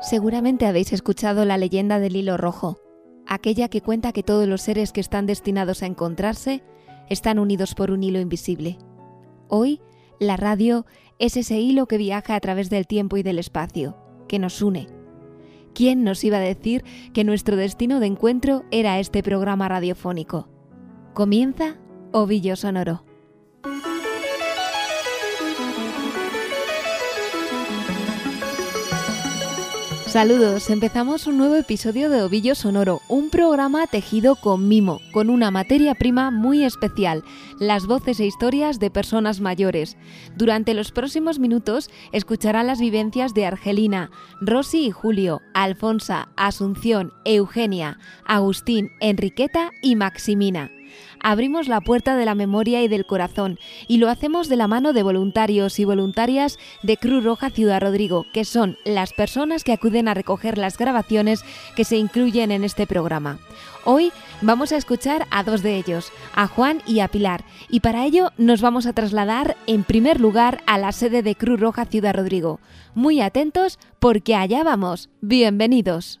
Seguramente habéis escuchado la leyenda del hilo rojo, aquella que cuenta que todos los seres que están destinados a encontrarse están unidos por un hilo invisible. Hoy, la radio es ese hilo que viaja a través del tiempo y del espacio, que nos une. ¿Quién nos iba a decir que nuestro destino de encuentro era este programa radiofónico? Comienza Ovillo Sonoro. Saludos, empezamos un nuevo episodio de Ovillo Sonoro, un programa tejido con mimo, con una materia prima muy especial, las voces e historias de personas mayores. Durante los próximos minutos escucharán las vivencias de Argelina, Rosy y Julio, Alfonsa, Asunción, Eugenia, Agustín, Enriqueta y Maximina abrimos la puerta de la memoria y del corazón y lo hacemos de la mano de voluntarios y voluntarias de Cruz Roja Ciudad Rodrigo, que son las personas que acuden a recoger las grabaciones que se incluyen en este programa. Hoy vamos a escuchar a dos de ellos, a Juan y a Pilar, y para ello nos vamos a trasladar en primer lugar a la sede de Cruz Roja Ciudad Rodrigo. Muy atentos porque allá vamos. Bienvenidos.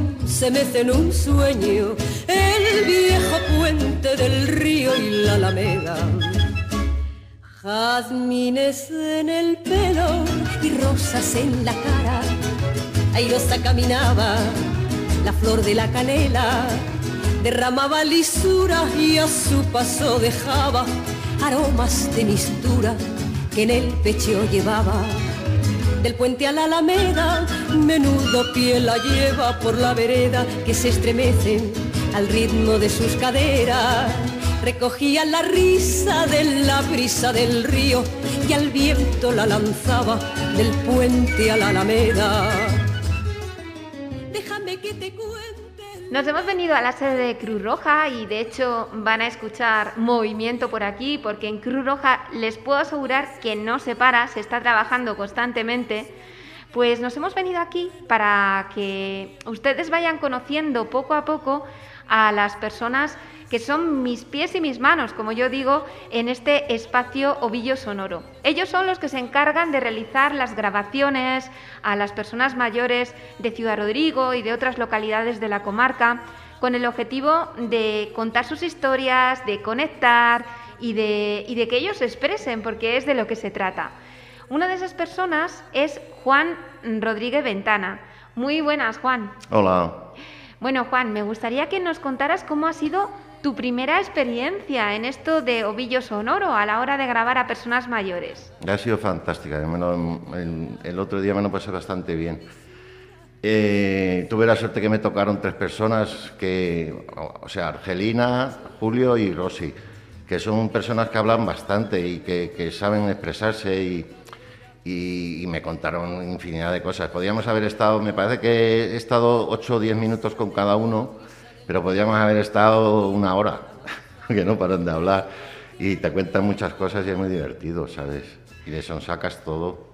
se mece en un sueño el viejo puente del río y la alameda. Jazmines en el pelo y rosas en la cara. Airosa caminaba, la flor de la canela derramaba lisura y a su paso dejaba aromas de mistura que en el pecho llevaba del puente a la alameda, menudo pie la lleva por la vereda que se estremece al ritmo de sus caderas. Recogía la risa de la brisa del río y al viento la lanzaba del puente a la alameda. Nos hemos venido a la sede de Cruz Roja y de hecho van a escuchar movimiento por aquí porque en Cruz Roja les puedo asegurar que no se para, se está trabajando constantemente. Pues nos hemos venido aquí para que ustedes vayan conociendo poco a poco a las personas que son mis pies y mis manos, como yo digo, en este espacio ovillo sonoro. Ellos son los que se encargan de realizar las grabaciones a las personas mayores de Ciudad Rodrigo y de otras localidades de la comarca, con el objetivo de contar sus historias, de conectar y de, y de que ellos se expresen, porque es de lo que se trata. Una de esas personas es Juan Rodríguez Ventana. Muy buenas, Juan. Hola. Bueno, Juan, me gustaría que nos contaras cómo ha sido tu primera experiencia en esto de ovillo sonoro a la hora de grabar a personas mayores. Ha sido fantástica, el, otro día me lo pasé bastante bien. Eh, tuve la suerte que me tocaron tres personas, que, o sea, Argelina, Julio y Rosy, que son personas que hablan bastante y que, saben expresarse y, y, me contaron infinidad de cosas. Podíamos haber estado, me parece que he estado ocho o diez minutos con cada uno pero podríamos haber estado una hora, que no paran de hablar, y te cuentan muchas cosas y es muy divertido, ¿sabes? Y de eso sacas todo.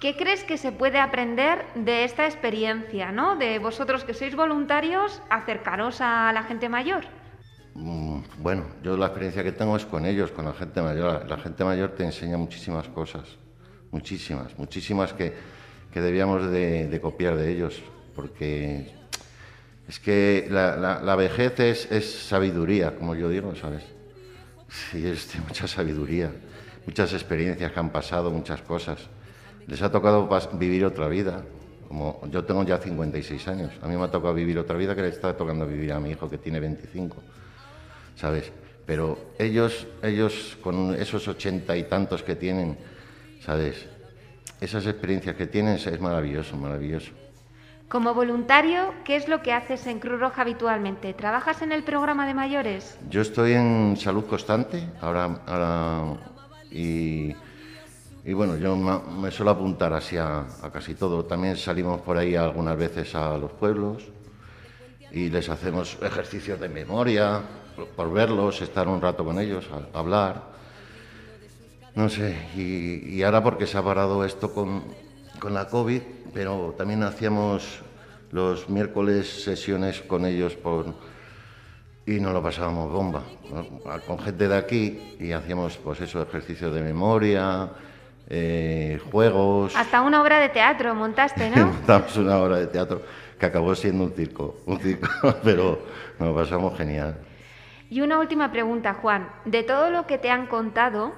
¿Qué crees que se puede aprender de esta experiencia, ¿no? De vosotros que sois voluntarios, acercaros a la gente mayor. Mm, bueno, yo la experiencia que tengo es con ellos, con la gente mayor. La gente mayor te enseña muchísimas cosas, muchísimas, muchísimas que, que debíamos de, de copiar de ellos, porque es que la, vejez es, sabiduría, como yo digo, ¿sabes? Sí, es mucha sabiduría, muchas experiencias que han pasado, muchas cosas. Les ha tocado vivir otra vida. Como yo tengo ya 56 años, a mí me ha tocado vivir otra vida que le está tocando vivir a mi hijo que tiene 25, ¿sabes? Pero ellos, ellos con esos ochenta y tantos que tienen, ¿sabes? Esas experiencias que tienen es maravilloso, maravilloso. Como voluntario, ¿qué es lo que haces en Cruz Roja habitualmente? ¿Trabajas en el programa de mayores? Yo estoy en salud constante ahora, y, bueno, yo me, suelo apuntar así a, casi todo. También salimos por ahí algunas veces a los pueblos y les hacemos ejercicios de memoria por, verlos, estar un rato con ellos, hablar. No sé, y, ahora porque se ha parado esto con, con la COVID, pero también hacíamos los miércoles sesiones con ellos por, y nos lo pasábamos bomba, con gente de aquí y hacíamos pues eso, ejercicios de memoria, eh, juegos. Hasta una obra de teatro montaste, ¿no? Montamos una obra de teatro que acabó siendo un circo, un circo, pero nos lo pasamos genial. Y una última pregunta, Juan. De todo lo que te han contado,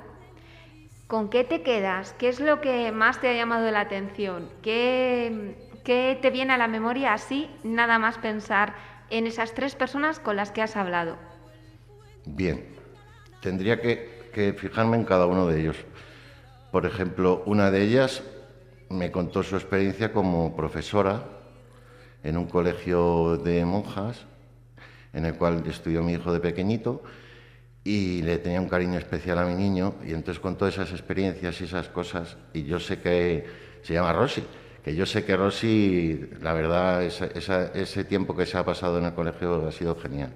¿Con qué te quedas? ¿Qué es lo que más te ha llamado la atención? ¿Qué, te viene a la memoria así, nada más pensar en esas tres personas con las que has hablado? Bien, tendría que, fijarme en cada uno de ellos. Por ejemplo, una de ellas me contó su experiencia como profesora en un colegio de monjas en el cual estudió mi hijo de pequeñito y le tenía un cariño especial a mi niño y entonces con todas esas experiencias y esas cosas y yo sé que se llama Rosy que yo sé que Rosy la verdad ese tiempo que se ha pasado en el colegio ha sido genial.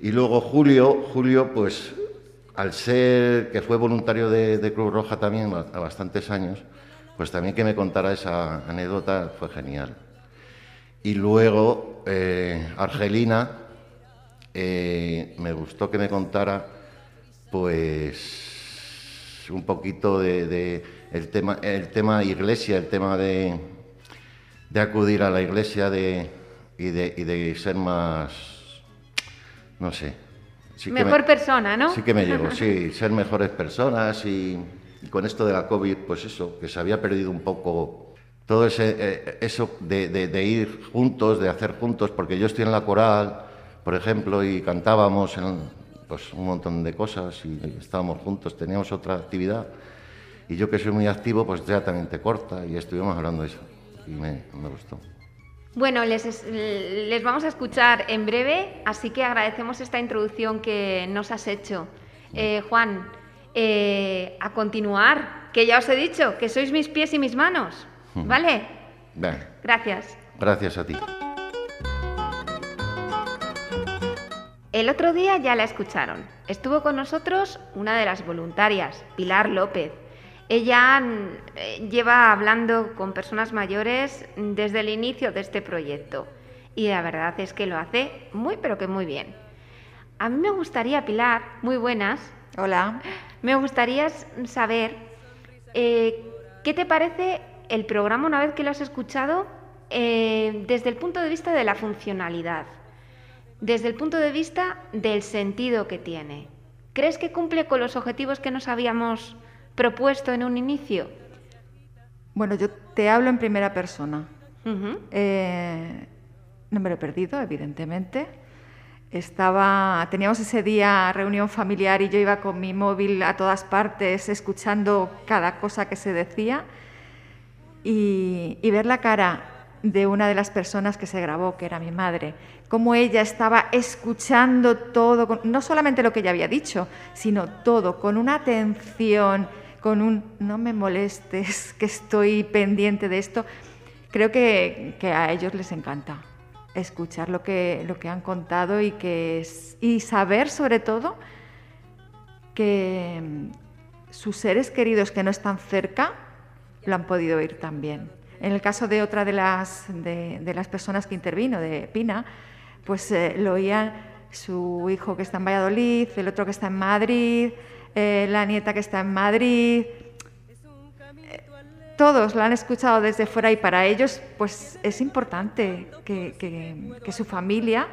Y luego Julio Julio pues al ser que fue voluntario de, Cruz Roja también a bastantes años pues también que me contara esa anécdota fue genial. Y luego eh, Argelina eh, me gustó que me contara, pues, un poquito de, el tema, el tema iglesia, el tema de, de acudir a la iglesia de, y, de, y de ser más, no sé. Mejor persona, ¿no? Sí que me llegó, sí, ser mejores personas y, con esto de la COVID, pues eso, que se había perdido un poco todo ese, eh, eso de, de, ir juntos, de hacer juntos, porque yo estoy en la coral por ejemplo, y cantábamos en, pues, un montón de cosas y estábamos juntos, teníamos otra actividad. Y yo que soy muy activo, pues ya también te corta y estuvimos hablando de eso y me, gustó. Bueno, les, les, vamos a escuchar en breve, así que agradecemos esta introducción que nos has hecho. Eh, Juan, eh, a continuar, que ya os he dicho, que sois mis pies y mis manos, ¿vale? Gracias. Gracias a ti. El otro día ya la escucharon. Estuvo con nosotros una de las voluntarias, Pilar López. Ella mm, lleva hablando con personas mayores desde el inicio de este proyecto y la verdad es que lo hace muy pero que muy bien. A mí me gustaría, Pilar, muy buenas. Hola. Me gustaría saber eh, qué te parece el programa una vez que lo has escuchado eh, desde el punto de vista de la funcionalidad desde el punto de vista del sentido que tiene. ¿Crees que cumple con los objetivos que nos habíamos propuesto en un inicio? Bueno, yo te hablo en primera persona. Eh, no me lo he perdido, evidentemente. Estaba, teníamos ese día reunión familiar y yo iba con mi móvil a todas partes escuchando cada cosa que se decía y ver la cara de una de las personas que se grabó, que era mi madre, cómo ella estaba escuchando todo, no solamente lo que ella había dicho, sino todo, con una atención, con un no me molestes, que estoy pendiente de esto. Creo que, a ellos les encanta escuchar lo que, lo que han contado y, que, y saber sobre todo que mm, sus seres queridos que no están cerca lo han podido oír también. En el caso de otra de las, de, las personas que intervino, de Pina, pues eh, lo oían su hijo que está en Valladolid, el otro que está en Madrid, eh, la nieta que está en Madrid. Eh, todos lo han escuchado desde fuera y para ellos pues es importante que, que, su familia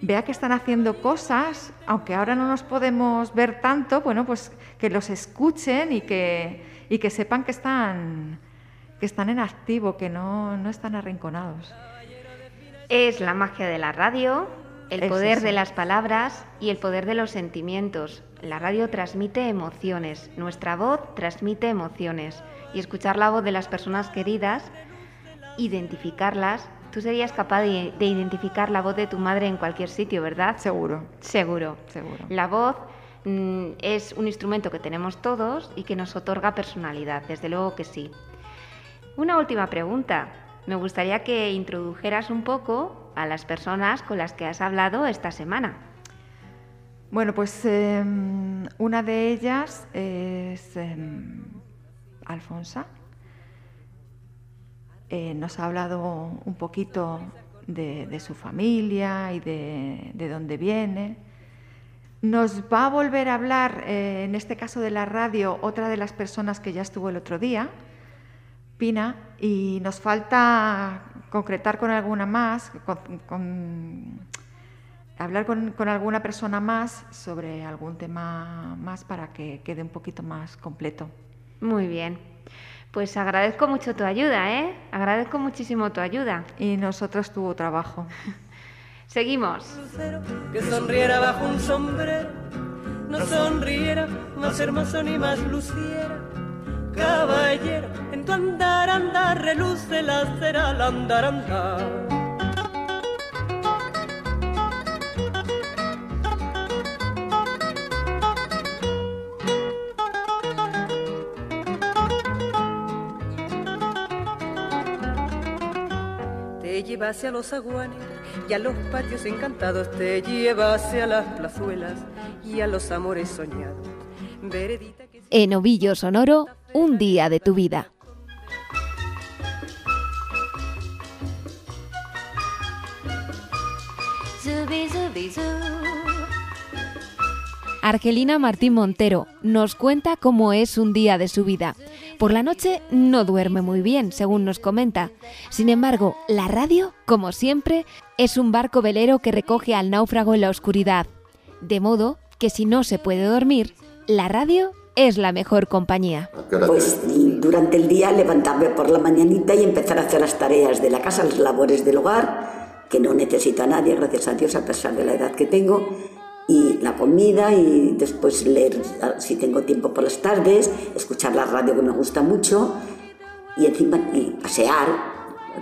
vea que están haciendo cosas, aunque ahora no nos podemos ver tanto, bueno, pues que los escuchen y que, y que sepan que están que están en activo, que no, no están arrinconados. Es la magia de la radio, el poder de las palabras y el poder de los sentimientos. La radio transmite emociones, nuestra voz transmite emociones y escuchar la voz de las personas queridas identificarlas. Tú serías capaz de, de identificar la voz de tu madre en cualquier sitio, ¿verdad? Seguro. Seguro. Seguro. La voz mm, es un instrumento que tenemos todos y que nos otorga personalidad, desde luego que sí. Una última pregunta. Me gustaría que introdujeras un poco a las personas con las que has hablado esta semana. Bueno, pues em, una de ellas es em, Alfonsa. Eh, nos ha hablado un poquito de, su familia y de, de, dónde viene. Nos va a volver a hablar, eh, en este caso de la radio, otra de las personas que ya estuvo el otro día, Pina, y nos falta concretar con alguna más, con, hablar con, con, alguna persona más sobre algún tema más para que quede un poquito más completo. Muy bien. Pues agradezco mucho tu ayuda, ¿eh? Agradezco muchísimo tu ayuda. Y nosotros tu trabajo. Seguimos. Que sonriera bajo un sombrero, no sonriera más hermoso ni más luciera. Caballero, en tu andar, andar, reluce la cera al andar, andar. lleva hacia los aguanes y a los patios encantados, te lleva hacia las plazuelas y a los amores soñados. En Ovillo Sonoro, un día de tu vida. Argelina Martín Montero nos cuenta cómo es un día de su vida. Por la noche no duerme muy bien, según nos comenta. Sin embargo, la radio, como siempre, es un barco velero que recoge al náufrago en la oscuridad. De modo que si no se puede dormir, la radio es la mejor compañía. Pues durante el día levantarme por la mañanita y empezar a hacer las tareas de la casa, las labores del hogar, que no necesito a nadie, gracias a Dios, a pesar de la edad que tengo y la comida y después leer si tengo tiempo por las tardes, escuchar la radio que me gusta mucho y encima y pasear,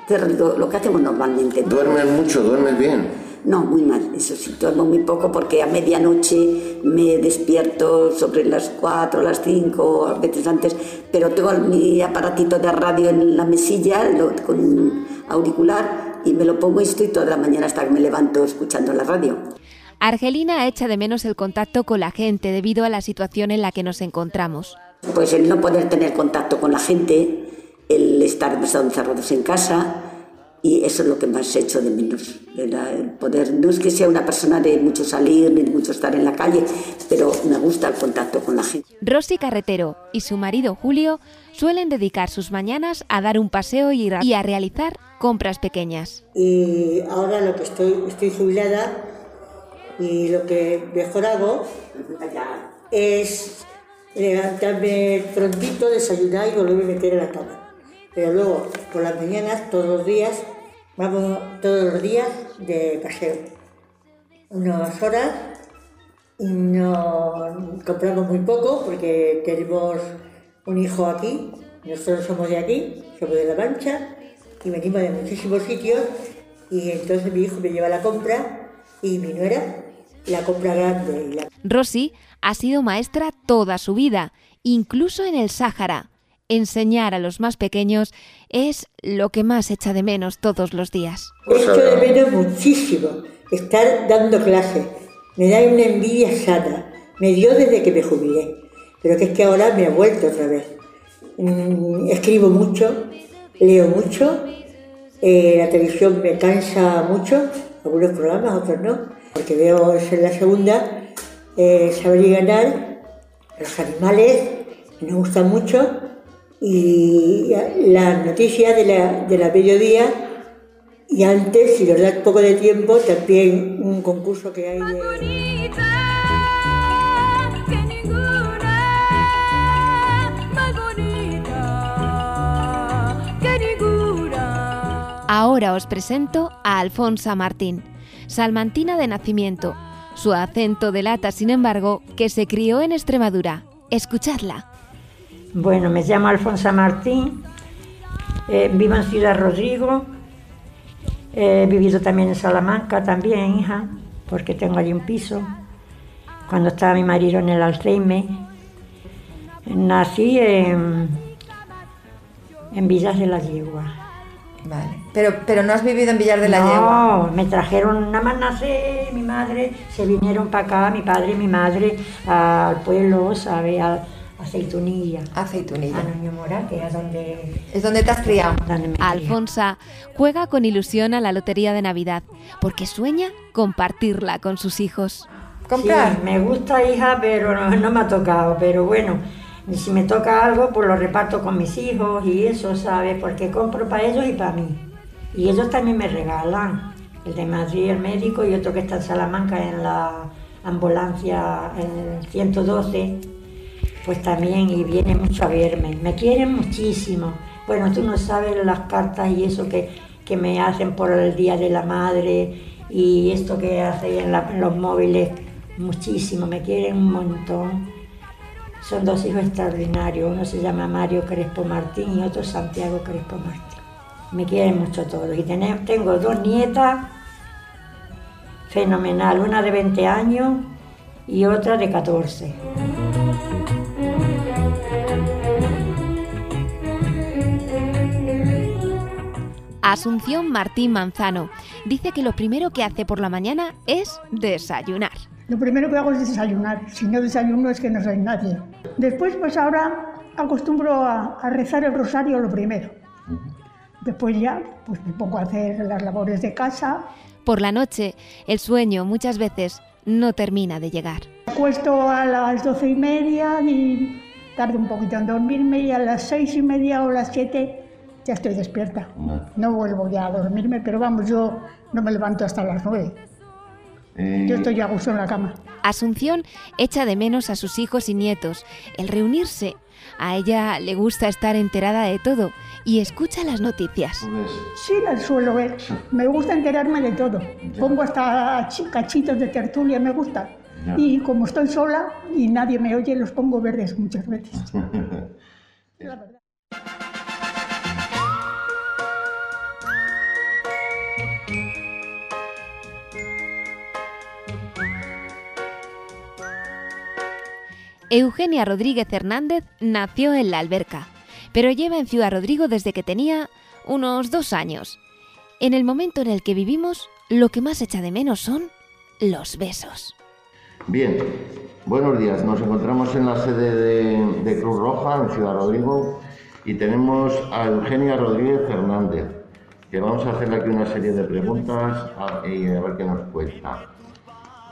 hacer lo, que hacemos normalmente. ¿Duermes mucho? ¿Duermes bien? No, muy mal, eso sí, duermo muy poco porque a medianoche me despierto sobre las 4, las 5, a veces antes, pero tengo mi aparatito de radio en la mesilla con auricular y me lo pongo y estoy toda la mañana hasta que me levanto escuchando la radio. Argelina echa de menos el contacto con la gente debido a la situación en la que nos encontramos. Pues el no poder tener contacto con la gente, el estar encerrados en casa, y eso es lo que más he hecho de menos. El poder, no es que sea una persona de mucho salir ni de mucho estar en la calle, pero me gusta el contacto con la gente. Rosy Carretero y su marido Julio suelen dedicar sus mañanas a dar un paseo y a realizar compras pequeñas. Y ahora lo que estoy, estoy jubilada y lo que mejor hago es levantarme prontito, desayunar y volverme a meter en la cama. Pero luego, por las mañanas, todos los días, vamos todos los días de paseo. Unas horas y no compramos muy poco porque tenemos un hijo aquí, nosotros somos de aquí, somos de La Mancha y venimos de muchísimos sitios y entonces mi hijo me lleva la compra y mi nuera la compra grande. Rosy ha sido maestra toda su vida, incluso en el Sáhara. Enseñar a los más pequeños es lo que más echa de menos todos los días. Echo de menos muchísimo estar dando clases. Me da una envidia sana. Me dio desde que me jubilé. Pero que es que ahora me ha vuelto otra vez. Mm, escribo mucho, leo mucho, eh, la televisión me cansa mucho, algunos programas, otros no porque veo en la segunda, eh, saber y ganar, los animales, me gustan mucho, y las noticias de la, de la mediodía, y antes, si nos da poco de tiempo, también un concurso que hay de... Ahora os presento a Alfonsa Martín salmantina de nacimiento. Su acento delata, sin embargo, que se crió en Extremadura. Escuchadla. Bueno, me llamo Alfonso Martín Eh, vivo en Ciudad Rodrigo. He vivido también en Salamanca, también, hija, porque tengo allí un piso. Cuando estaba mi marido en el Alzheimer. Nací en, en Villas de la Yegua. Vale. Pero, pero no has vivido en Villar de la Yegua. No, me trajeron, nada más nací, mi madre, se vinieron para acá, mi padre y mi madre, al pueblo, ¿sabe? A Aceitunilla. Aceitunilla. A Nuño Mora, que es donde... Es donde te has criado. Alfonsa juega con ilusión a la lotería de Navidad porque sueña compartirla con sus hijos. ¿Comprar? Sí, me gusta, hija, pero no, no me ha tocado. Pero bueno, y si me toca algo, pues lo reparto con mis hijos y eso, ¿sabes? Porque compro para ellos y para mí. Y ellos también me regalan. El de Madrid, el médico, y otro que está en Salamanca en la ambulancia, en el 112, pues también, y viene mucho a verme. Me quieren muchísimo. Bueno, tú no sabes las cartas y eso que, que me hacen por el Día de la Madre y esto que hacen en, los móviles, muchísimo, me quieren un montón. Son dos hijos extraordinarios, uno se llama Mario Crespo Martín y otro Santiago Crespo Martín. Me quieren mucho todos. Y tengo dos nietas, fenomenal, una de 20 años y otra de 14. Asunción Martín Manzano dice que lo primero que hace por la mañana es desayunar. Lo primero que hago es desayunar. Si no desayuno es que no soy nadie. Después, pues ahora acostumbro a, a rezar el rosario lo primero. Después ya, pues me pongo a hacer las labores de casa. Por la noche, el sueño muchas veces no termina de llegar. Me acuesto a las doce y media y tardo un poquito en dormirme y a las seis y media o las siete ya estoy despierta. No vuelvo ya a dormirme, pero vamos, yo no me levanto hasta las nueve. Yo estoy a gusto en la cama. Asunción echa de menos a sus hijos y nietos, el reunirse. A ella le gusta estar enterada de todo y escucha las noticias. Pues, Sí, las suelo ver. Me gusta enterarme de todo. Pongo hasta chi- cachitos de tertulia, me gusta. Ya. Y como estoy sola y nadie me oye, los pongo verdes muchas veces. La verdad. Eugenia Rodríguez Hernández nació en la alberca, pero lleva en Ciudad Rodrigo desde que tenía unos dos años. En el momento en el que vivimos, lo que más echa de menos son los besos. Bien, buenos días. Nos encontramos en la sede de, Cruz Roja, en Ciudad Rodrigo, y tenemos a Eugenia Rodríguez Fernández, que vamos a hacerle aquí una serie de preguntas a, y a ver qué nos cuenta.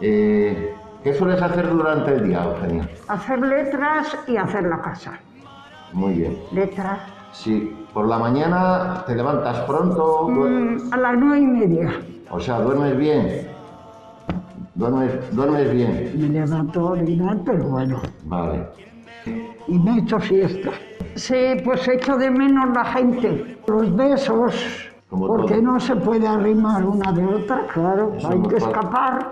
Eh, ¿Qué sueles hacer durante el día, Eugenia? Hacer letras y hacer la casa. Muy bien. Letras. Si por la mañana te levantas pronto, Mm, a las nueve y media. o sea, duermes bien. Duermes, duermes bien. Me levanto a orinar, pero bueno. Vale. Y me echo siesta. Sí, pues echo de menos la gente. Los besos. Como porque todo. no se puede arrimar una de otra, claro. Eso hay que escapar.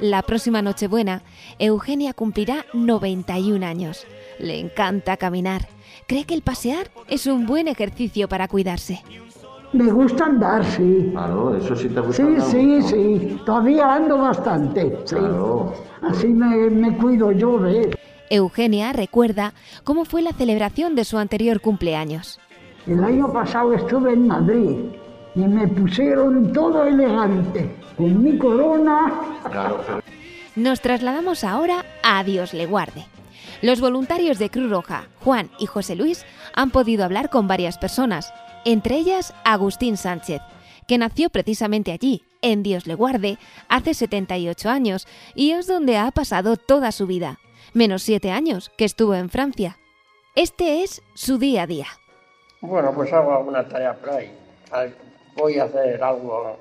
La próxima Nochebuena, Eugenia cumplirá 91 años. Le encanta caminar. Cree que el pasear es un buen ejercicio para cuidarse. Me gusta andar, sí. Claro, eso sí te gusta. Sí, andar sí, mucho. sí. Todavía ando bastante. Sí. Claro. Así me, me cuido yo, ¿ves? Eugenia recuerda cómo fue la celebración de su anterior cumpleaños. El año pasado estuve en Madrid y me pusieron todo elegante, con mi corona. Claro, Nos trasladamos ahora a Dios le guarde. Los voluntarios de Cruz Roja, Juan y José Luis, han podido hablar con varias personas, entre ellas Agustín Sánchez, que nació precisamente allí, en Dios le guarde, hace 78 años, y es donde ha pasado toda su vida, menos siete años que estuvo en Francia. Este es su día a día. Bueno, pues hago alguna tarea por ahí. Voy a hacer algo.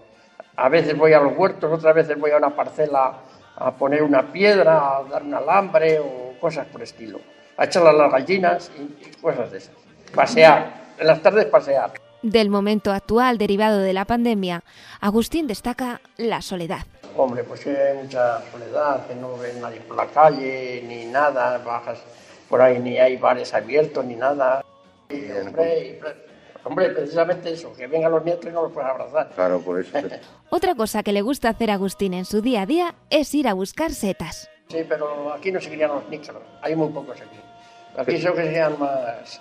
A veces voy a los huertos, otras veces voy a una parcela a poner una piedra, a dar un alambre o cosas por estilo. A echarle a las gallinas y, cosas de esas. Pasear. En las tardes pasear. Del momento actual derivado de la pandemia, Agustín destaca la soledad. Hombre, pues que hay mucha soledad, que no ves nadie por la calle, ni nada, bajas por ahí, ni hay bares abiertos, ni nada. Y, hombre, y, Hombre, precisamente eso, que vengan los nietos y no los puedan abrazar. Claro, por eso. Otra cosa que le gusta hacer a Agustín en su día a día es ir a buscar setas. Sí, pero aquí no se crían los níquelos, hay muy pocos aquí. Aquí son que sean más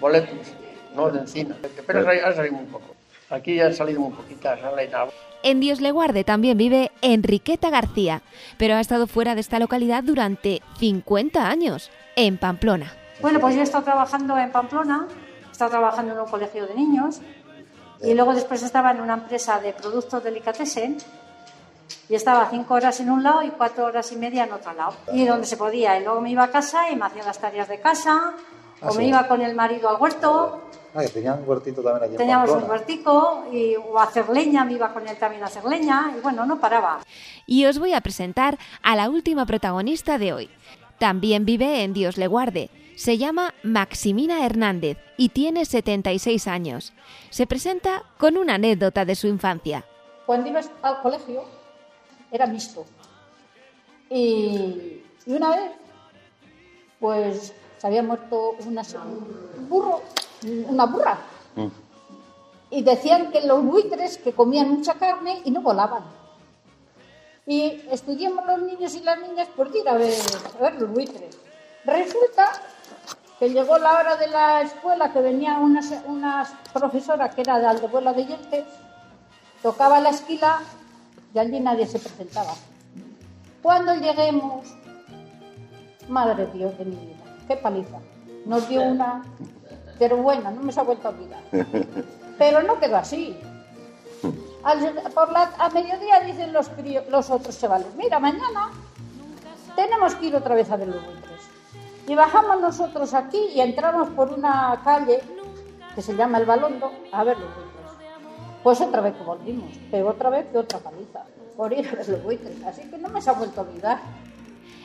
boletos, no de encina. Pero han salido muy poco. Aquí han salido muy poquitas, han En Dios le guarde también vive Enriqueta García, pero ha estado fuera de esta localidad durante 50 años, en Pamplona. Bueno, pues yo he estado trabajando en Pamplona estaba trabajando en un colegio de niños y luego después estaba en una empresa de productos delicatessen y estaba cinco horas en un lado y cuatro horas y media en otro lado. Y donde se podía. Y luego me iba a casa y me hacía las tareas de casa o ah, me iba con el marido al huerto. Ah, que tenían un huertito también allí Teníamos un huertico y, o a hacer leña, me iba con él también a hacer leña y bueno, no paraba. Y os voy a presentar a la última protagonista de hoy. También vive en Dios le guarde se llama Maximina Hernández y tiene 76 años. Se presenta con una anécdota de su infancia. Cuando ibas al colegio era mixto. Y, una vez, pues se había muerto un burro, una burra. Mm. Y decían que los buitres que comían mucha carne y no volaban. Y estudiamos los niños y las niñas por ir a ver, a ver los buitres. Resulta que llegó la hora de la escuela, que venía una, una profesora que era de Aldebuela de Yeltes, tocaba la esquila y allí nadie se presentaba. Cuando lleguemos, madre Dios de mi vida, qué paliza. Nos dio una, pero buena, no me se ha vuelto a olvidar. Pero no quedó así. por la, a mediodía dicen los, los otros chavales, mira, mañana tenemos que ir otra vez a los y bajamos nosotros aquí y entramos por una calle que se llama El Balondo a ver los buitres. Pues otra vez que volvimos, pero otra vez que otra paliza, por ir a ver los buitres. Así que no me se ha vuelto a olvidar.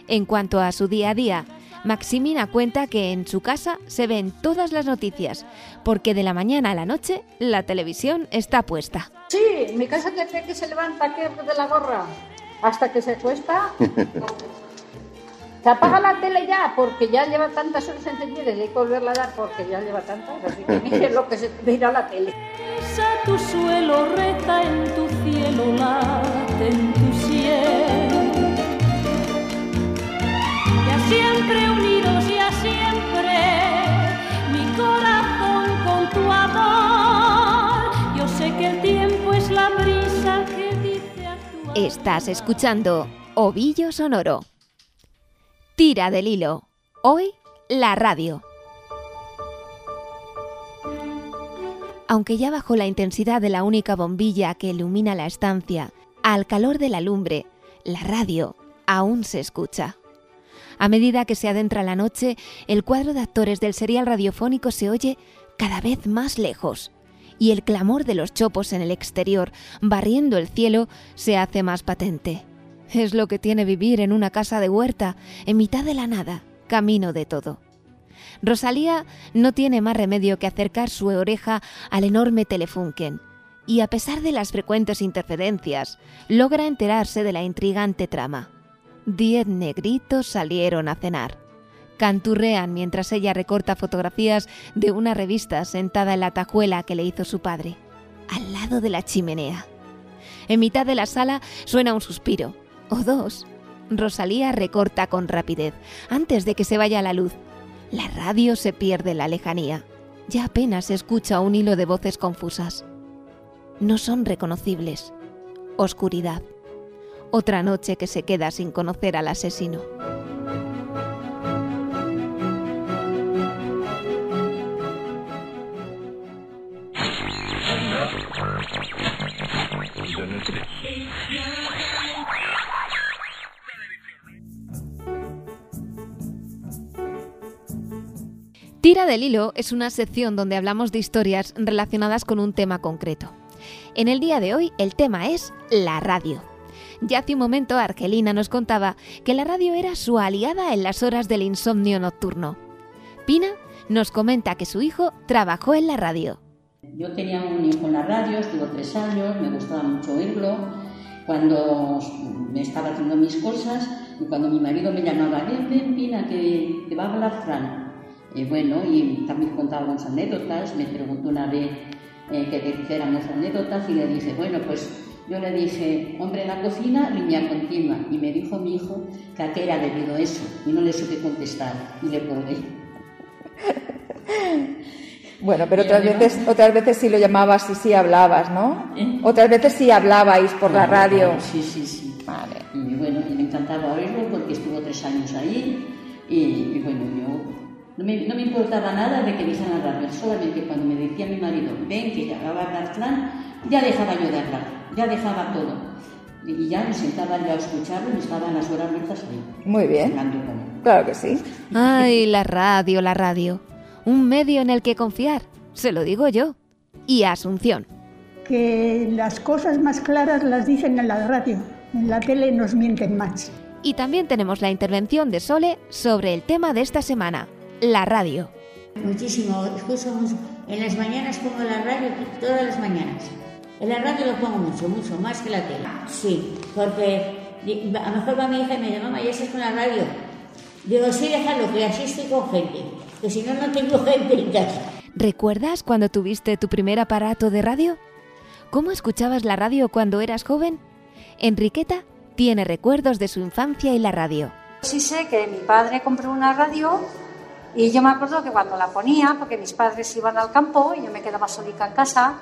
En cuanto a su día a día, Maximina cuenta que en su casa se ven todas las noticias, porque de la mañana a la noche la televisión está puesta. Sí, mi casa desde que se levanta que de la gorra hasta que se cuesta apaga la tele ya porque ya lleva tantas horas encendida y hay que volverla a dar porque ya lleva tantas. Así que mire lo que se mira la tele. tu suelo reza en tu cielo, late en tu cielo. Ya siempre unidos, ya siempre, mi corazón con tu amor. Yo sé que el tiempo es la brisa que dice a tu Estás escuchando Ovillo Sonoro. Tira del hilo. Hoy, la radio. Aunque ya bajó la intensidad de la única bombilla que ilumina la estancia, al calor de la lumbre, la radio aún se escucha. A medida que se adentra la noche, el cuadro de actores del serial radiofónico se oye cada vez más lejos y el clamor de los chopos en el exterior, barriendo el cielo, se hace más patente. Es lo que tiene vivir en una casa de huerta, en mitad de la nada, camino de todo. Rosalía no tiene más remedio que acercar su oreja al enorme telefunken, y a pesar de las frecuentes interferencias, logra enterarse de la intrigante trama. Diez negritos salieron a cenar. Canturrean mientras ella recorta fotografías de una revista sentada en la tajuela que le hizo su padre, al lado de la chimenea. En mitad de la sala suena un suspiro o dos. Rosalía recorta con rapidez, antes de que se vaya la luz. La radio se pierde en la lejanía. Ya apenas se escucha un hilo de voces confusas. No son reconocibles. Oscuridad. Otra noche que se queda sin conocer al asesino. Tira del hilo es una sección donde hablamos de historias relacionadas con un tema concreto. En el día de hoy el tema es la radio. Ya hace un momento Argelina nos contaba que la radio era su aliada en las horas del insomnio nocturno. Pina nos comenta que su hijo trabajó en la radio. Yo tenía un hijo en la radio, estuvo tres años, me gustaba mucho oírlo. Cuando me estaba haciendo mis cosas y cuando mi marido me llamaba, ven, Pina, que te va a hablar Fran Y bueno, y también contábamos anécdotas, me preguntó una vez eh, que dijéramos anécdotas y le dije, bueno, pues yo le dije, hombre en la cocina, línea continua. Y me dijo mi hijo que a qué era debido eso. Y no le supe contestar. Y le colgué. Bueno, pero otras veces, otras veces sí lo llamabas y sí hablabas, ¿no? ¿Eh? Otras veces sí hablabais por la radio. Sí, sí, sí. Vale. Y bueno, y me encantaba oírlo porque estuvo tres años ahí. Y, y bueno, yo no me, no me, importaba nada de que dijeran la radio, solamente cuando me decía mi marido, ven que ya va a dar plan, ya dejaba yo de hablar, ya dejaba todo. Y ya me sentaba yo a escucharlo y estaban las horas muertas ahí. Muy bien. Claro que sí. Ay, la radio, la radio. Un medio en el que confiar, se lo digo yo. Y Asunción. Que las cosas más claras las dicen en la radio. En la tele nos mienten más. Y también tenemos la intervención de Sole sobre el tema de esta semana, la radio. Muchísimo, escucho en las mañanas pongo la radio todas las mañanas. En la radio lo pongo mucho, mucho, más que la tele. Sí, porque a lo mejor va mi hija y me dice, mamá, ¿ya estás con la radio? Digo, sí, déjalo, que así estoy con gente, que si no, no tengo gente en casa. ¿Recuerdas cuando tuviste tu primer aparato de radio? ¿Cómo escuchabas la radio cuando eras joven? Enriqueta tiene recuerdos de su infancia y la radio. Sí sé que mi padre compró una radio y yo me acuerdo que cuando la ponía, porque mis padres iban al campo y yo me quedaba solita en casa,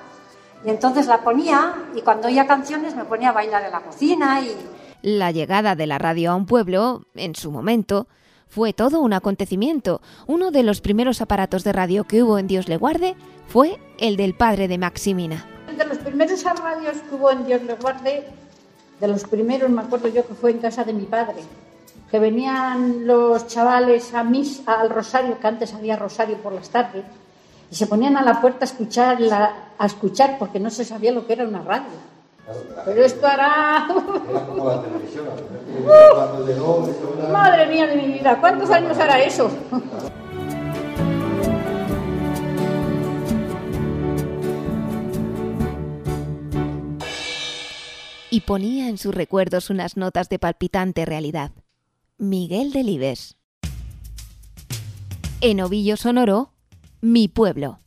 y entonces la ponía y cuando oía canciones me ponía a bailar en la cocina y... La llegada de la radio a un pueblo, en su momento, fue todo un acontecimiento. Uno de los primeros aparatos de radio que hubo en Dios le guarde fue el del padre de Maximina. De los primeros radios que hubo en Dios le guarde, de los primeros me acuerdo yo que fue en casa de mi padre, que venían los chavales a mis, al rosario, que antes había rosario por las tardes, y se ponían a la puerta a escuchar, a escuchar porque no se sabía lo que era una radio. Pero esto hará... ¡Uh! Madre mía de mi vida, ¿cuántos años hará eso? y ponía en sus recuerdos unas notas de palpitante realidad. Miguel Delibes. En Ovillo Sonoro, mi pueblo.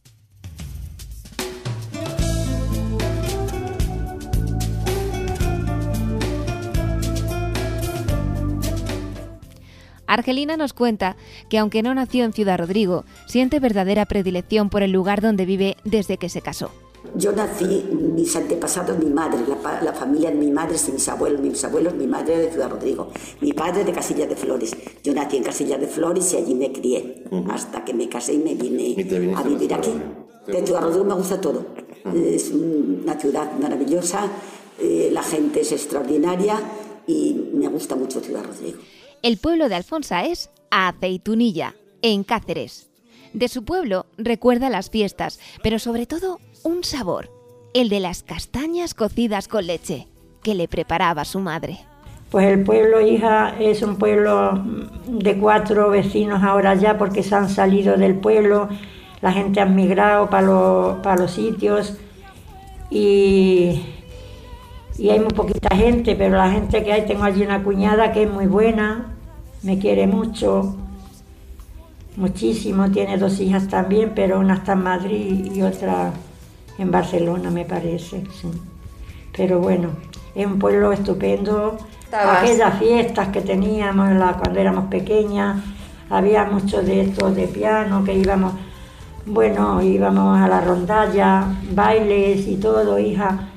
Argelina nos cuenta que aunque no nació en Ciudad Rodrigo, siente verdadera predilección por el lugar donde vive desde que se casó. Yo nací, mis antepasados, mi madre, la, la, familia de mi madre, mis abuelos, mis abuelos, mi madre de Ciudad Rodrigo, mi padre de Casilla de Flores. Yo nací en Casilla de Flores y allí me crié, hasta que me casé y me vine a vivir aquí. De Ciudad Rodrigo me gusta todo. Es una ciudad maravillosa, eh, la gente es extraordinaria y me gusta mucho Ciudad Rodrigo. El pueblo de Alfonsa es Aceitunilla, en Cáceres. De su pueblo recuerda las fiestas, pero sobre todo un sabor, el de las castañas cocidas con leche, que le preparaba su madre. Pues el pueblo, hija, es un pueblo de cuatro vecinos ahora ya porque se han salido del pueblo, la gente ha migrado para los, para los sitios y, y hay muy poquita gente, pero la gente que hay, tengo allí una cuñada que es muy buena, me quiere mucho, muchísimo, tiene dos hijas también, pero una está en Madrid y otra en Barcelona, me parece. Pero bueno, es un pueblo estupendo. Aquellas fiestas que teníamos cuando éramos pequeñas, había mucho de esto de piano, que íbamos, bueno, íbamos a la rondalla, bailes y todo, hija.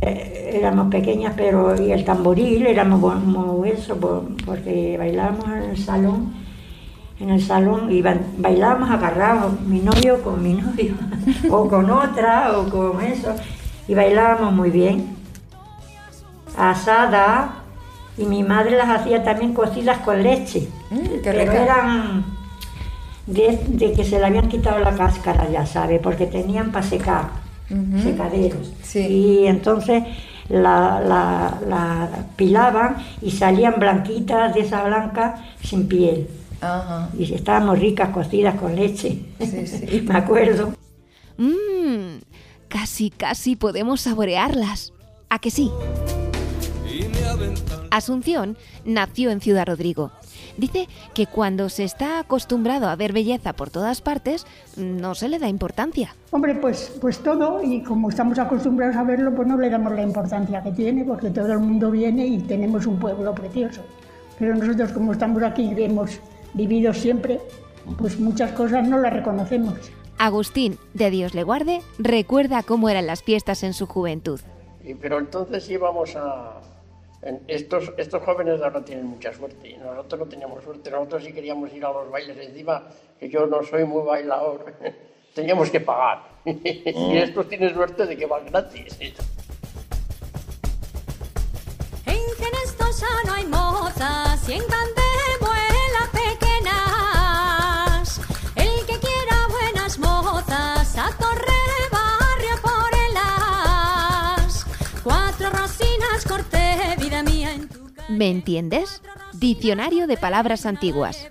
Eh, éramos pequeñas, pero y el tamboril éramos muy eso, porque bailábamos en el salón, en el salón y bailábamos agarrados, mi novio con mi novio, o con otra, o con eso, y bailábamos muy bien. Asada, y mi madre las hacía también cocidas con leche, Mm, pero eran de, de que se le habían quitado la cáscara, ya sabe, porque tenían para secar secaderos. Y entonces la, la, la, pilaban y salían blanquitas de esa blanca sin piel. Y estábamos ricas cocidas con leche. Me acuerdo. Mmm, casi, casi podemos saborearlas. ¿A que sí? Asunción nació en Ciudad Rodrigo. Dice que cuando se está acostumbrado a ver belleza por todas partes, no se le da importancia. Hombre, pues, pues todo, y como estamos acostumbrados a verlo, pues no le damos la importancia que tiene, porque todo el mundo viene y tenemos un pueblo precioso. Pero nosotros, como estamos aquí y hemos vivido siempre, pues muchas cosas no las reconocemos. Agustín, de Dios le guarde, recuerda cómo eran las fiestas en su juventud. pero entonces íbamos a... Estos, estos jóvenes ahora tienen mucha suerte, nosotros no teníamos suerte, nosotros sí queríamos ir a los bailes encima, que yo no soy muy bailador, teníamos que pagar. y mm. estos tienen suerte de que van gratis. En no hay mozas y en ¿Me entiendes? Diccionario de palabras antiguas.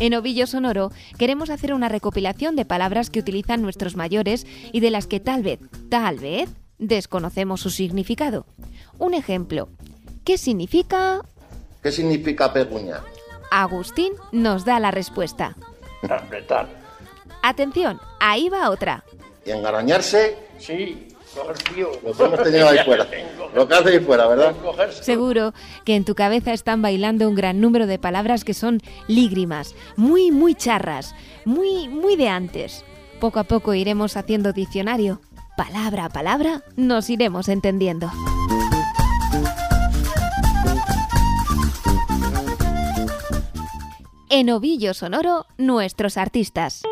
En Ovillo Sonoro queremos hacer una recopilación de palabras que utilizan nuestros mayores y de las que tal vez, tal vez, desconocemos su significado. Un ejemplo. ¿Qué significa? ¿Qué significa peguña? Agustín nos da la respuesta. Apretar. Atención, ahí va otra. ¿Y engarañarse? Sí, coger frío. Lo que hemos tenido ahí fuera. Lo que hace ahí fuera, ¿verdad? Seguro que en tu cabeza están bailando un gran número de palabras que son lígrimas, muy, muy charras, muy, muy de antes. Poco a poco iremos haciendo diccionario. Palabra a palabra nos iremos entendiendo. En Ovillo Sonoro, nuestros artistas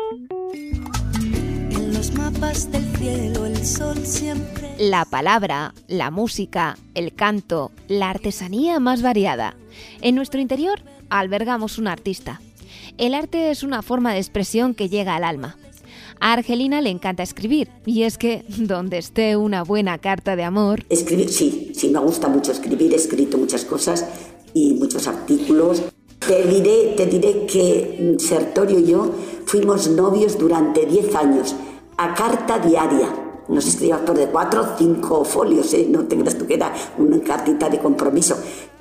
del cielo el sol siempre. La palabra, la música, el canto, la artesanía más variada. En nuestro interior albergamos un artista. El arte es una forma de expresión que llega al alma. A Argelina le encanta escribir y es que donde esté una buena carta de amor... Escribir, sí, sí, me gusta mucho escribir, he escrito muchas cosas y muchos artículos. Te diré, te diré que Sertorio y yo fuimos novios durante 10 años a carta diaria. Nos escribía por de cuatro o cinco folios, ¿eh? no te creas tú que era una cartita de compromiso.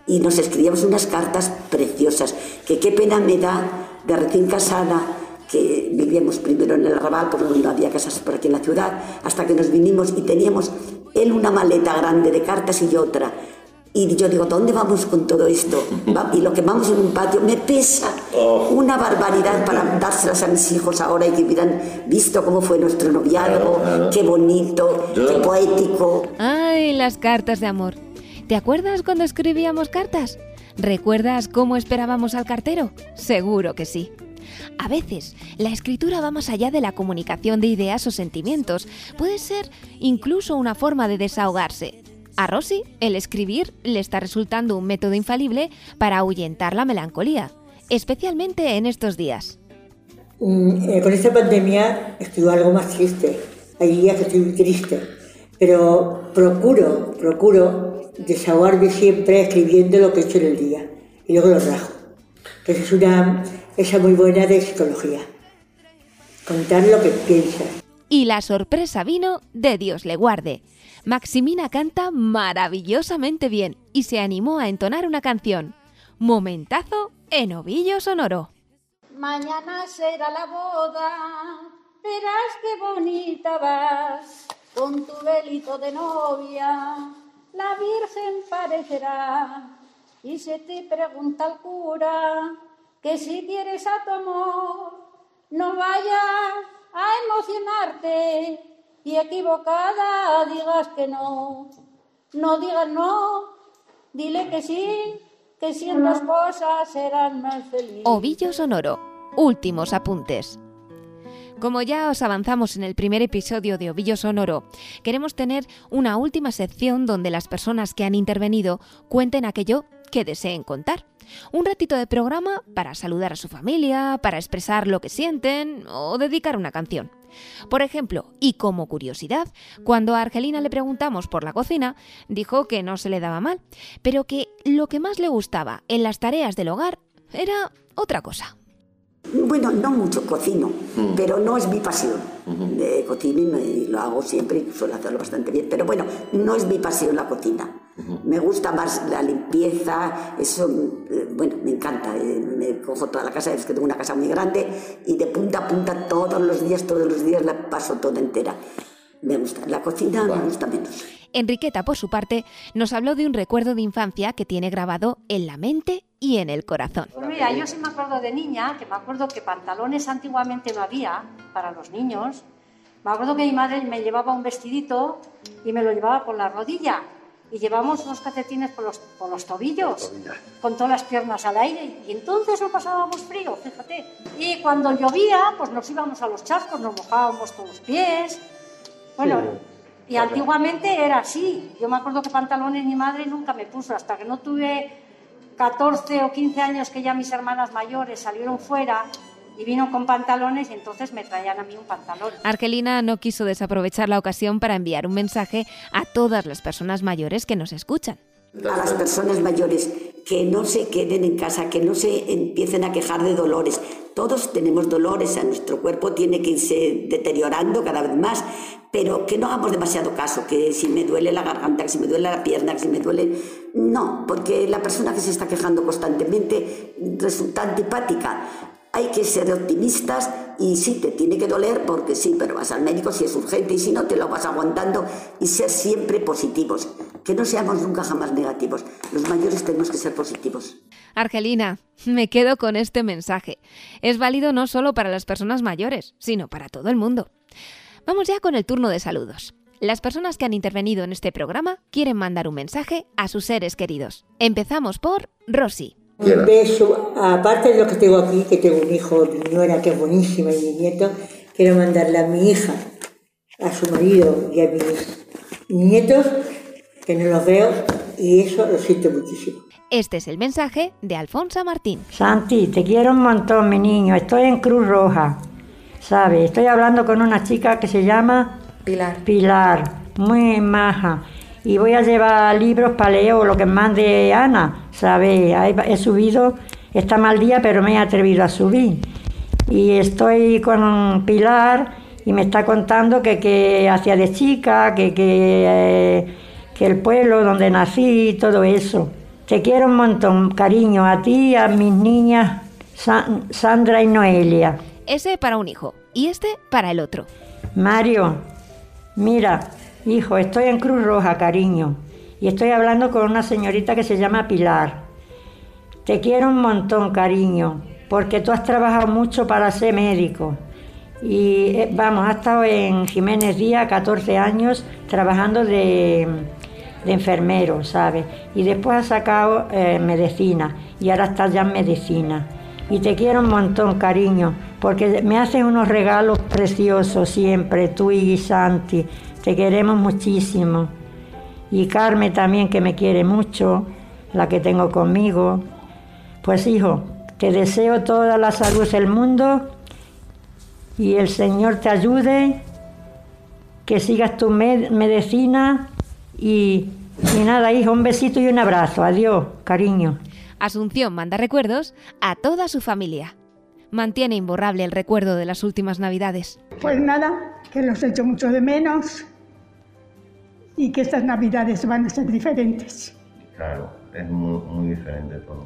Y nos escribíamos unas cartas preciosas, que qué pena me da de recién casada, que vivíamos primero en el Raval, porque no había casas por aquí en la ciudad, hasta que nos vinimos y teníamos él una maleta grande de cartas y yo otra y yo digo, ¿dónde vamos con todo esto? Y lo que vamos en un patio me pesa oh. una barbaridad para dárselas a mis hijos ahora y que hubieran visto cómo fue nuestro noviazgo, qué bonito, qué poético. Ay, las cartas de amor. ¿Te acuerdas cuando escribíamos cartas? ¿Recuerdas cómo esperábamos al cartero? Seguro que sí. A veces, la escritura va más allá de la comunicación de ideas o sentimientos. Puede ser incluso una forma de desahogarse, a Rosy, el escribir le está resultando un método infalible para ahuyentar la melancolía, especialmente en estos días. Mm, eh, con esta pandemia estoy algo más triste. Hay días que estoy triste, pero procuro, procuro desahogarme siempre escribiendo lo que he hecho en el día y luego lo rajo. Entonces es una esa muy buena de psicología. Contar lo que piensas. Y la sorpresa vino de Dios le guarde Maximina canta maravillosamente bien y se animó a entonar una canción. Momentazo en ovillo sonoro. Mañana será la boda, verás qué bonita vas, con tu velito de novia, la Virgen parecerá. Y se te pregunta el cura que si quieres a tu amor, no vayas a emocionarte y equivocada digas que no. No digas no, dile que sí, que si en las cosas serán más felices. Ovillo Sonoro, últimos apuntes. Como ya os avanzamos en el primer episodio de Ovillo Sonoro, queremos tener una última sección donde las personas que han intervenido cuenten aquello que deseen contar. Un ratito de programa para saludar a su familia, para expresar lo que sienten o dedicar una canción. Por ejemplo, y como curiosidad, cuando a Argelina le preguntamos por la cocina, dijo que no se le daba mal, pero que lo que más le gustaba en las tareas del hogar era otra cosa. Bueno, no mucho cocino, pero no es mi pasión. Eh, cocino y, lo hago siempre y suelo hacerlo bastante bien. Pero bueno, no es mi pasión la cocina. Me gusta más la limpieza, eso, eh, bueno, me encanta. eh, me cojo toda la casa, es que tengo una casa muy grande y de punta a punta todos los días, todos los días la paso toda entera. Me gusta. La cocina me gusta menos. Enriqueta, por su parte, nos habló de un recuerdo de infancia que tiene grabado en la mente y en el corazón. Pues mira, yo sí me acuerdo de niña, que me acuerdo que pantalones antiguamente no había para los niños. Me acuerdo que mi madre me llevaba un vestidito y me lo llevaba por la rodilla. Y llevamos unos calcetines por los, por los tobillos, con todas las piernas al aire. Y entonces no pasábamos frío, fíjate. Y cuando llovía, pues nos íbamos a los charcos, nos mojábamos con los pies. Bueno, y antiguamente era así. Yo me acuerdo que pantalones mi madre nunca me puso, hasta que no tuve 14 o 15 años que ya mis hermanas mayores salieron fuera y vino con pantalones y entonces me traían a mí un pantalón. Argelina no quiso desaprovechar la ocasión para enviar un mensaje a todas las personas mayores que nos escuchan. a las personas mayores que no se queden en casa, que no se empiecen a quejar de dolores. Todos tenemos dolores, a nuestro cuerpo tiene que irse deteriorando cada vez más, pero que no hagamos demasiado caso, que si me duele la garganta, que si me duele la pierna, que si me duele... No, porque la persona que se está quejando constantemente resulta antipática. Hay que ser optimistas y sí, te tiene que doler porque sí, pero vas al médico si es urgente y si no, te lo vas aguantando y ser siempre positivos. Que no seamos nunca jamás negativos. Los mayores tenemos que ser positivos. Argelina, me quedo con este mensaje. Es válido no solo para las personas mayores, sino para todo el mundo. Vamos ya con el turno de saludos. Las personas que han intervenido en este programa quieren mandar un mensaje a sus seres queridos. Empezamos por Rosy. Un beso, aparte de lo que tengo aquí, que tengo un hijo, mi nuera que es buenísima y mi nieto, quiero mandarle a mi hija, a su marido y a mis nietos, que no los veo, y eso lo siento muchísimo. Este es el mensaje de Alfonso Martín. Santi, te quiero un montón, mi niño. Estoy en Cruz Roja. ¿Sabes? Estoy hablando con una chica que se llama Pilar. Pilar, muy maja. Y voy a llevar libros para leer o lo que mande Ana, ¿sabes? He subido, está mal día, pero me he atrevido a subir. Y estoy con Pilar y me está contando que, que hacía de chica, que, que, eh, que el pueblo donde nací y todo eso. Te quiero un montón, cariño, a ti a mis niñas San- Sandra y Noelia. Ese para un hijo y este para el otro. Mario, mira, hijo, estoy en Cruz Roja, cariño, y estoy hablando con una señorita que se llama Pilar. Te quiero un montón, cariño, porque tú has trabajado mucho para ser médico. Y eh, vamos, has estado en Jiménez Díaz 14 años trabajando de, enfermero, ¿sabes? Y después has sacado eh, medicina y ahora estás ya en medicina. Y te quiero un montón, cariño, porque me haces unos regalos preciosos siempre, tú y Santi. Te queremos muchísimo. Y Carmen también, que me quiere mucho, la que tengo conmigo. Pues hijo, te deseo toda la salud del mundo y el Señor te ayude, que sigas tu med- medicina y, y nada, hijo, un besito y un abrazo. Adiós, cariño. Asunción manda recuerdos a toda su familia. Mantiene imborrable el recuerdo de las últimas navidades. Pues nada, que los echo mucho de menos y que estas navidades van a ser diferentes. Claro, es muy, muy diferente todo.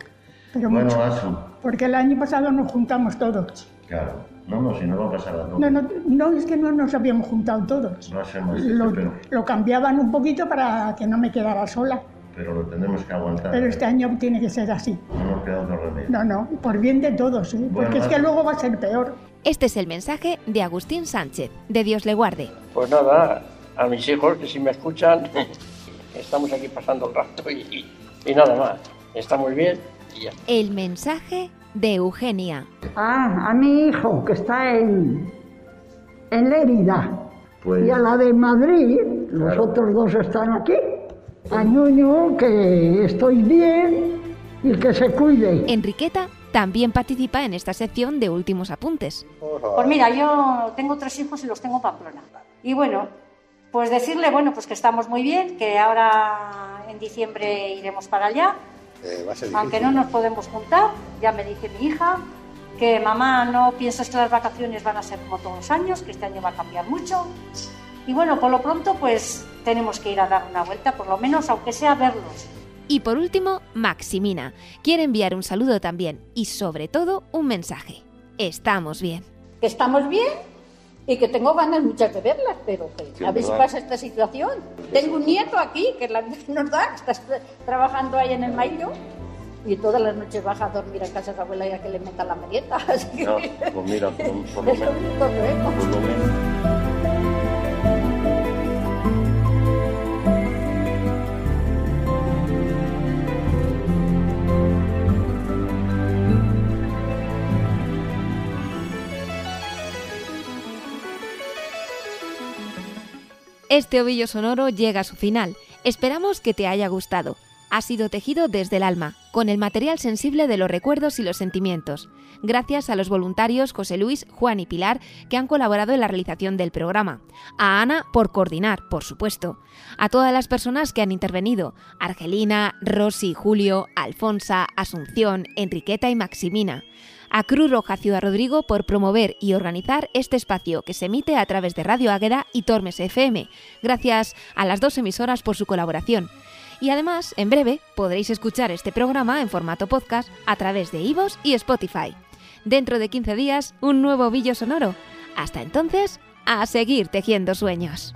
Pero bueno, mucho. Asu, Porque el año pasado nos juntamos todos. claro. No, no, si no va a pasar a todos. No, no, no, es que no nos habíamos juntado todos. Va a ser más difícil, Lo, pero, lo cambiaban un poquito para que no me quedara sola. pero lo tendremos que aguantar. Pero este año tiene que ser así. No nos queda otro remedio. No, no, por bien de todos, ¿eh? porque es que luego va a ser peor. Este es el mensaje de Agustín Sánchez, de Dios le guarde. Pues nada, a mis hijos que si me escuchan, estamos aquí pasando el rato y, y- y nada más. Está muy bien y ya. El mensaje de Eugenia. Ah, a mi hijo que está en, en Lérida. Pues- Y a la de Madrid, los otros dos están aquí. A Ñuño, que estoy bien y que se cuide. Enriqueta también participa en esta sección de últimos apuntes. Pues mira, yo tengo tres hijos y los tengo en Pamplona. Y bueno, pues decirle, bueno, pues que estamos muy bien, que ahora en diciembre iremos para allá, Eh, va a ser aunque difícil. no nos podemos juntar, ya me dice mi hija, que mamá no piensas que las vacaciones van a ser como todos los años, que este año va a cambiar mucho. Y bueno, por lo pronto pues tenemos que ir a dar una vuelta, por lo menos aunque sea verlos. Y por último, Maximina quiere enviar un saludo también y sobre todo un mensaje. Estamos bien. Estamos bien y que tengo ganas muchas de verlas, pero que a ver si pasa esta situación. Tengo un nieto aquí, que es la que nos da, que está trabajando ahí en el Mayo y todas las noches baja a dormir en casa de abuela y a que le meta la merienda. Así que No, pues mira, por, por lo menos. Por lo menos. Este ovillo sonoro llega a su final. Esperamos que te haya gustado. Ha sido tejido desde el alma, con el material sensible de los recuerdos y los sentimientos. Gracias a los voluntarios José Luis, Juan y Pilar que han colaborado en la realización del programa. A Ana por coordinar, por supuesto. A todas las personas que han intervenido. Argelina, Rosy, Julio, Alfonsa, Asunción, Enriqueta y Maximina a Cruz Roja Ciudad Rodrigo por promover y organizar este espacio que se emite a través de Radio Águeda y Tormes FM, gracias a las dos emisoras por su colaboración. Y además, en breve podréis escuchar este programa en formato podcast a través de iVoox y Spotify. Dentro de 15 días, un nuevo Villo Sonoro. Hasta entonces, a seguir tejiendo sueños.